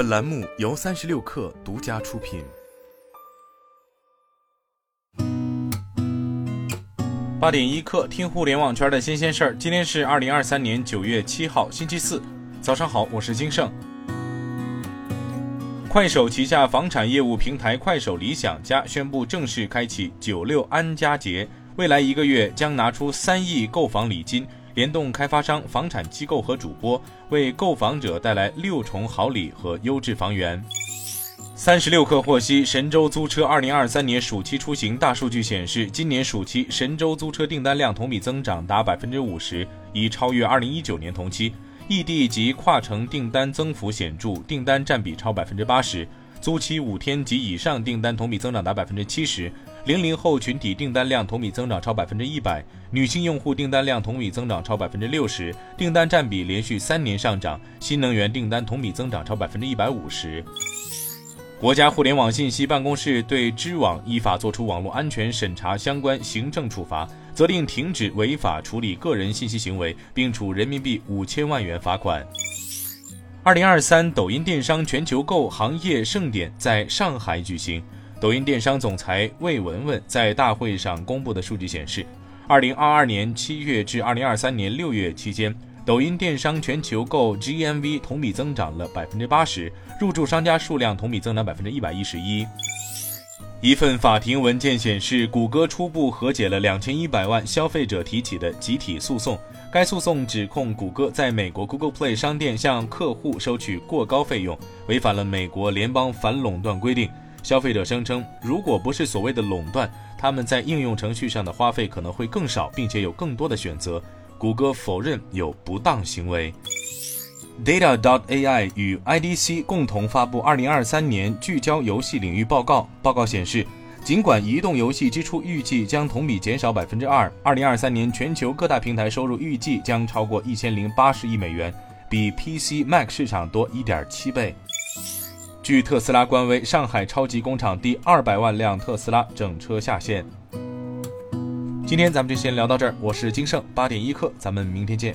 本栏目由三十六氪独家出品。八点一刻，听互联网圈的新鲜事儿。今天是二零二三年九月七号，星期四，早上好，我是金盛。快手旗下房产业务平台快手理想家宣布正式开启九六安家节，未来一个月将拿出三亿购房礼金。联动开发商、房产机构和主播，为购房者带来六重好礼和优质房源。三十六氪获悉，神州租车二零二三年暑期出行大数据显示，今年暑期神州租车订单量同比增长达百分之五十，已超越二零一九年同期。异地及跨城订单增幅显著，订单占比超百分之八十。租期五天及以上订单同比增长达百分之七十，零零后群体订单量同比增长超百分之一百，女性用户订单量同比增长超百分之六十，订单占比连续三年上涨，新能源订单同比增长超百分之一百五十。国家互联网信息办公室对知网依法作出网络安全审查相关行政处罚，责令停止违法处理个人信息行为，并处人民币五千万元罚款。二零二三抖音电商全球购行业盛典在上海举行。抖音电商总裁魏文文在大会上公布的数据显示，二零二二年七月至二零二三年六月期间，抖音电商全球购 GMV 同比增长了百分之八十，入驻商家数量同比增长百分之一百一十一。一份法庭文件显示，谷歌初步和解了两千一百万消费者提起的集体诉讼。该诉讼指控谷歌在美国 Google Play 商店向客户收取过高费用，违反了美国联邦反垄断规定。消费者声称，如果不是所谓的垄断，他们在应用程序上的花费可能会更少，并且有更多的选择。谷歌否认有不当行为。Data dot AI 与 IDC 共同发布二零二三年聚焦游戏领域报告。报告显示，尽管移动游戏支出预计将同比减少百分之二，二零二三年全球各大平台收入预计将超过一千零八十亿美元，比 PC Mac 市场多一点七倍。据特斯拉官微，上海超级工厂第二百万辆特斯拉整车下线。今天咱们就先聊到这儿，我是金盛八点一刻，咱们明天见。